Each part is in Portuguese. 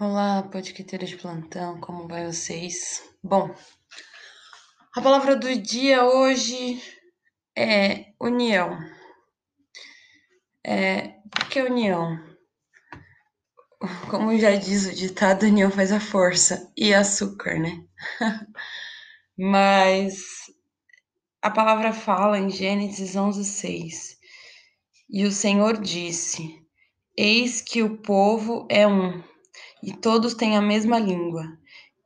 Olá, podquiteiros de plantão, como vai vocês? Bom, a palavra do dia hoje é união. É, o que é união? Como já diz o ditado, união faz a força e açúcar, né? Mas a palavra fala em Gênesis 11, 6. E o Senhor disse: Eis que o povo é um e todos têm a mesma língua.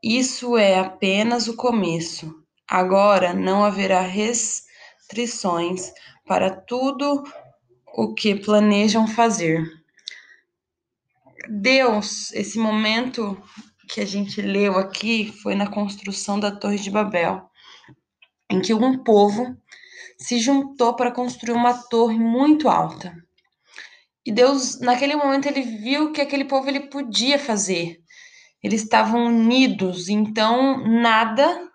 Isso é apenas o começo. Agora não haverá restrições para tudo o que planejam fazer. Deus, esse momento que a gente leu aqui foi na construção da Torre de Babel, em que um povo se juntou para construir uma torre muito alta. E Deus, naquele momento, ele viu que aquele povo ele podia fazer. Eles estavam unidos, então nada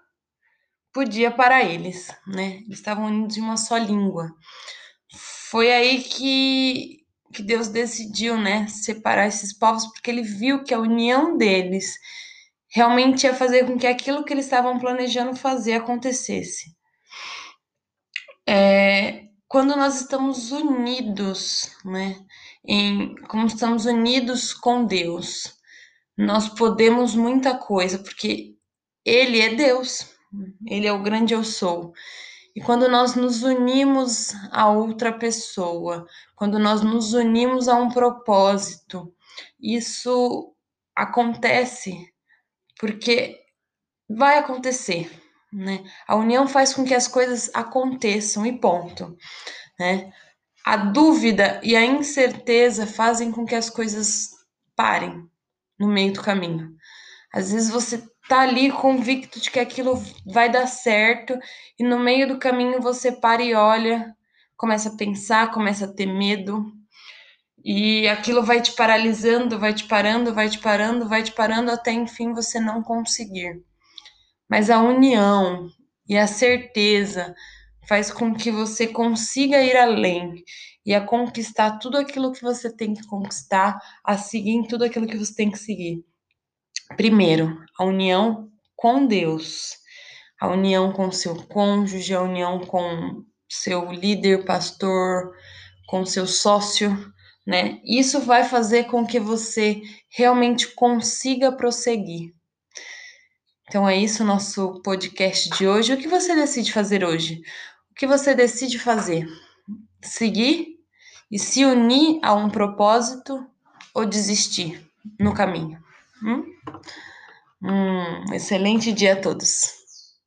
podia parar eles, né? Eles estavam unidos em uma só língua. Foi aí que, que Deus decidiu, né, separar esses povos, porque ele viu que a união deles realmente ia fazer com que aquilo que eles estavam planejando fazer acontecesse. É, quando nós estamos unidos, né, em como estamos unidos com Deus, nós podemos muita coisa, porque Ele é Deus, Ele é o grande eu sou. E quando nós nos unimos a outra pessoa, quando nós nos unimos a um propósito, isso acontece porque vai acontecer né? A união faz com que as coisas aconteçam e ponto, né? A dúvida e a incerteza fazem com que as coisas parem no meio do caminho. Às vezes você tá ali convicto de que aquilo vai dar certo e no meio do caminho você para e olha, começa a pensar, começa a ter medo. E aquilo vai te paralisando, vai te parando, vai te parando, vai te parando até enfim você não conseguir mas a união e a certeza faz com que você consiga ir além e a conquistar tudo aquilo que você tem que conquistar, a seguir tudo aquilo que você tem que seguir. Primeiro, a união com Deus, a união com seu cônjuge, a união com seu líder, pastor, com seu sócio, né? Isso vai fazer com que você realmente consiga prosseguir. Então é isso o nosso podcast de hoje. O que você decide fazer hoje? O que você decide fazer? Seguir e se unir a um propósito ou desistir no caminho? Hum? Um excelente dia a todos.